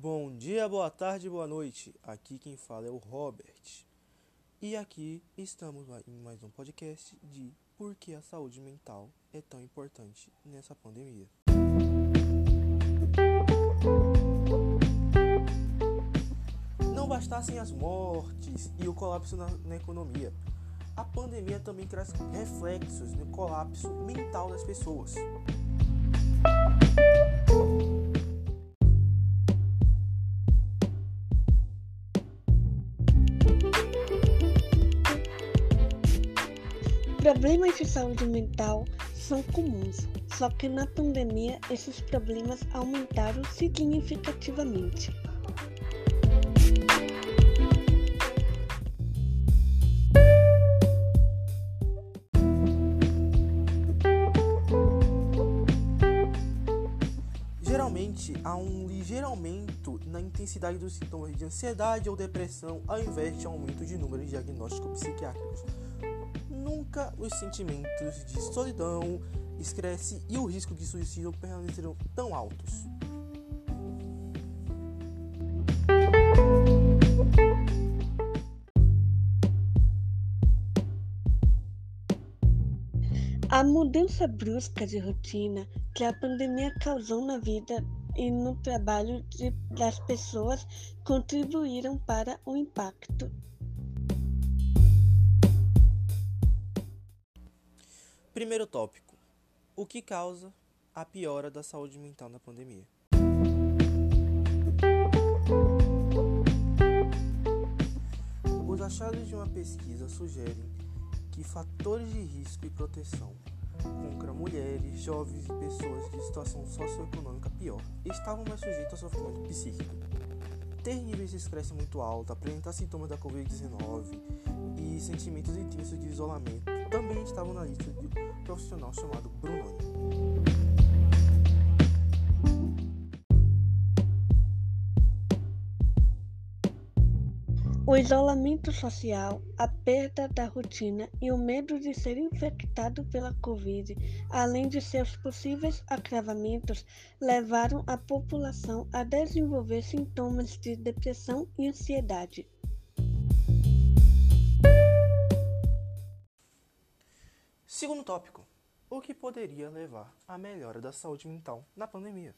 Bom dia, boa tarde, boa noite. Aqui quem fala é o Robert. E aqui estamos em mais um podcast de por que a saúde mental é tão importante nessa pandemia. Não bastassem as mortes e o colapso na, na economia, a pandemia também traz reflexos no colapso mental das pessoas. Problemas de saúde mental são comuns, só que na pandemia esses problemas aumentaram significativamente. Geralmente há um ligeiro aumento na intensidade dos sintomas de ansiedade ou depressão, ao invés de aumento de número de diagnósticos psiquiátricos nunca os sentimentos de solidão, estresse e o risco de suicídio permanecerão tão altos. A mudança brusca de rotina que a pandemia causou na vida e no trabalho de, das pessoas contribuíram para o impacto Primeiro tópico: o que causa a piora da saúde mental na pandemia? Os achados de uma pesquisa sugerem que fatores de risco e proteção contra mulheres, jovens e pessoas de situação socioeconômica pior estavam mais sujeitos a sofrimento psíquico. Ter níveis de estresse muito alto, apresentar sintomas da Covid-19 e sentimentos intensos de isolamento também estavam na lista de profissional chamado Brunoni. O isolamento social, a perda da rotina e o medo de ser infectado pela Covid, além de seus possíveis agravamentos, levaram a população a desenvolver sintomas de depressão e ansiedade. Segundo tópico: o que poderia levar à melhora da saúde mental na pandemia?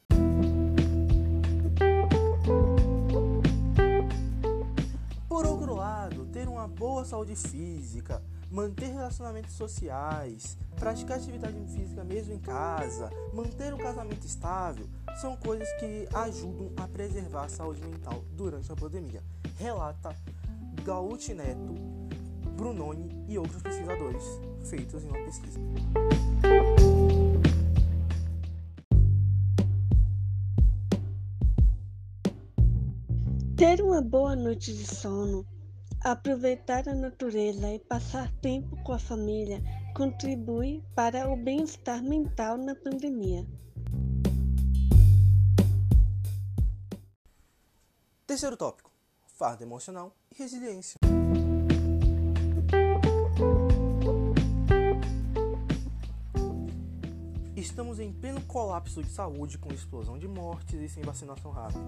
Por outro lado, ter uma boa saúde física, manter relacionamentos sociais, praticar atividade física mesmo em casa, manter um casamento estável, são coisas que ajudam a preservar a saúde mental durante a pandemia. Relata Gauti Neto, Brunoni e outros pesquisadores feitos em uma pesquisa. Ter uma boa noite de sono, aproveitar a natureza e passar tempo com a família contribui para o bem-estar mental na pandemia. Terceiro tópico: fardo emocional e resiliência. Estamos em pleno colapso de saúde com explosão de mortes e sem vacinação rápida.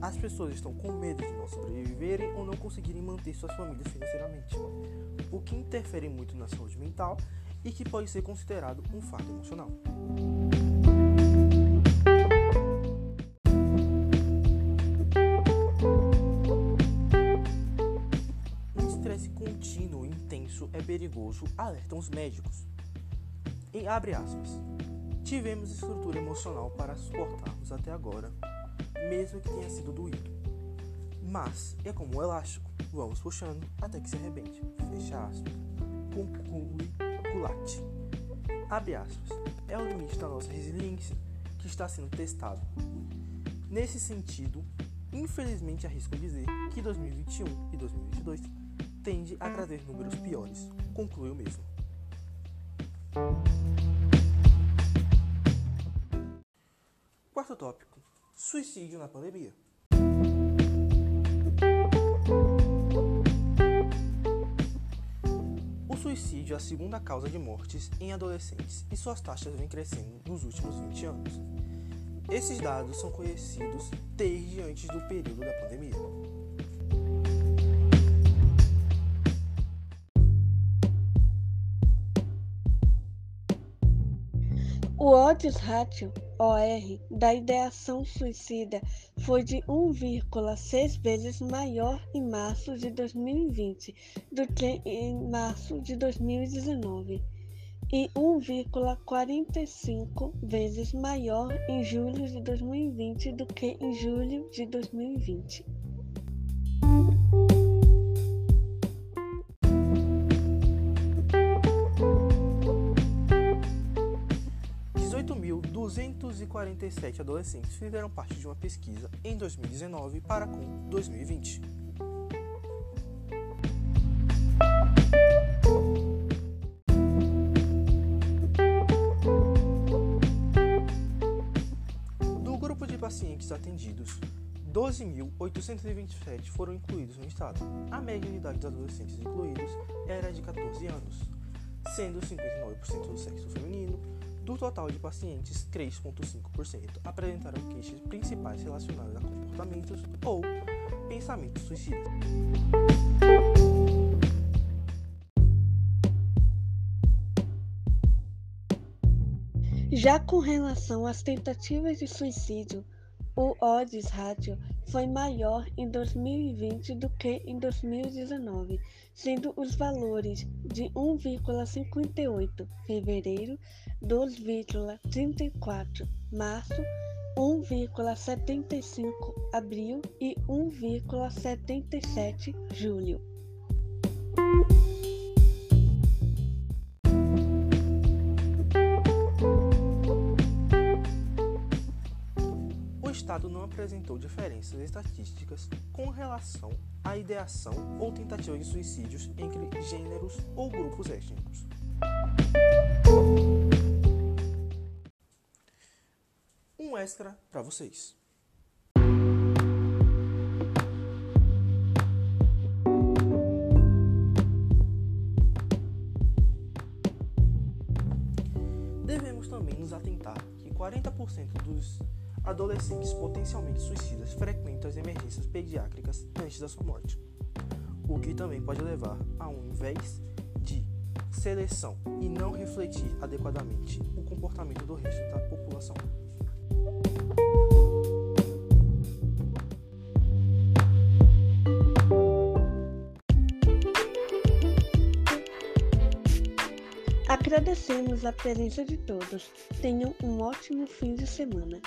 As pessoas estão com medo de não sobreviverem ou não conseguirem manter suas famílias financeiramente, o que interfere muito na saúde mental e que pode ser considerado um fardo emocional. Um estresse contínuo e intenso é perigoso, alertam os médicos. Em abre aspas, Tivemos estrutura emocional para suportarmos até agora, mesmo que tenha sido doído. Mas é como um elástico, vamos puxando até que se arrebente. Fecha aspas. Conclui Culati. Abre aspas. É o limite da nossa resiliência que está sendo testado. Nesse sentido, infelizmente arrisco dizer que 2021 e 2022 tende a trazer números piores, conclui o mesmo. Quarto tópico: suicídio na pandemia. O suicídio é a segunda causa de mortes em adolescentes e suas taxas vêm crescendo nos últimos 20 anos. Esses dados são conhecidos desde antes do período da pandemia. O odds ratio, OR, da ideação suicida foi de 1,6 vezes maior em março de 2020 do que em março de 2019 e 1,45 vezes maior em julho de 2020 do que em julho de 2020. 247 adolescentes fizeram parte de uma pesquisa em 2019 para com 2020. Do grupo de pacientes atendidos, 12.827 foram incluídos no estado. A média de idade dos adolescentes incluídos era de 14 anos, sendo 59% do sexo feminino, do total de pacientes, 3,5% apresentaram queixas principais relacionadas a comportamentos ou pensamentos suicidas. Já com relação às tentativas de suicídio, o odds ratio foi maior em 2020 do que em 2019, sendo os valores de 1,58 fevereiro, 2,34 março, 1,75 abril e 1,77 julho. Estado não apresentou diferenças estatísticas com relação à ideação ou tentativa de suicídios entre gêneros ou grupos étnicos. Um extra para vocês. Devemos também nos atentar que 40% dos adolescentes potencialmente suicidas frequentam as emergências pediátricas antes da sua morte, o que também pode levar a um invés de seleção e não refletir adequadamente o comportamento do resto da população. Agradecemos a presença de todos. Tenham um ótimo fim de semana.